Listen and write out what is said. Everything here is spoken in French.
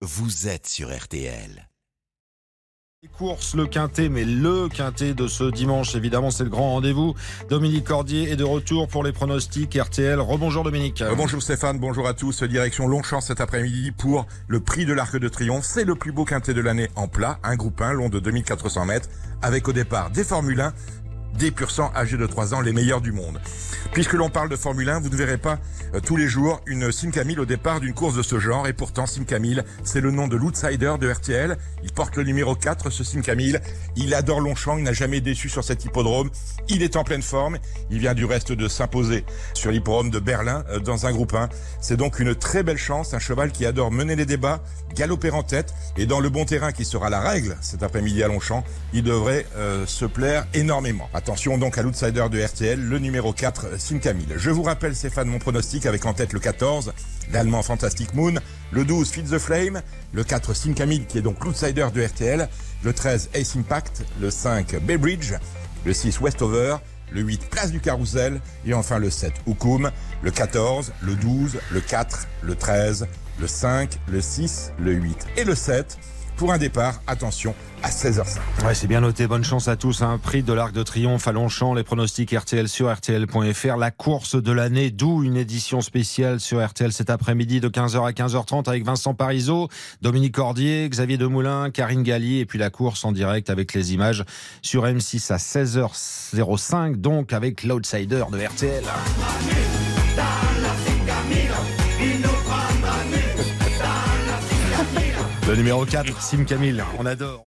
vous êtes sur RTL. Les courses, le quintet, mais le quintet de ce dimanche, évidemment, c'est le grand rendez-vous. Dominique Cordier est de retour pour les pronostics RTL. Rebonjour Dominique. Bonjour Stéphane, bonjour à tous. Direction Longchamp cet après-midi pour le prix de l'Arc de Triomphe. C'est le plus beau quintet de l'année en plat, un groupe 1 long de 2400 mètres, avec au départ des Formule 1 des pur sang âgés de 3 ans, les meilleurs du monde. Puisque l'on parle de Formule 1, vous ne verrez pas euh, tous les jours une Sim Camille au départ d'une course de ce genre. Et pourtant, Sim Camille, c'est le nom de l'outsider de RTL. Il porte le numéro 4, ce Sim Camille. Il adore Longchamp, il n'a jamais déçu sur cet hippodrome. Il est en pleine forme. Il vient du reste de s'imposer sur l'hippodrome de Berlin euh, dans un groupe 1. C'est donc une très belle chance, un cheval qui adore mener les débats, galoper en tête. Et dans le bon terrain qui sera la règle cet après-midi à Longchamp, il devrait euh, se plaire énormément. Attention donc à l'outsider de RTL, le numéro 4, Camille. Je vous rappelle, Stéphane, mon pronostic avec en tête le 14, l'allemand Fantastic Moon, le 12, Feed the Flame, le 4, Sim Camille, qui est donc l'outsider de RTL, le 13, Ace Impact, le 5, Baybridge, le 6, Westover, le 8, Place du Carrousel, et enfin le 7, Hukum, le 14, le 12, le 4, le 13, le 5, le 6, le 8 et le 7 pour un départ, attention, à 16h05. Ouais, c'est bien noté. Bonne chance à tous. Un prix de l'Arc de Triomphe à Longchamp. Les pronostics RTL sur RTL.fr. La course de l'année, d'où une édition spéciale sur RTL cet après-midi de 15h à 15h30 avec Vincent Parisot, Dominique Cordier, Xavier Demoulin, Karine Galli et puis la course en direct avec les images sur M6 à 16h05, donc avec l'outsider de RTL. Le numéro 4, Sim Camille, on adore.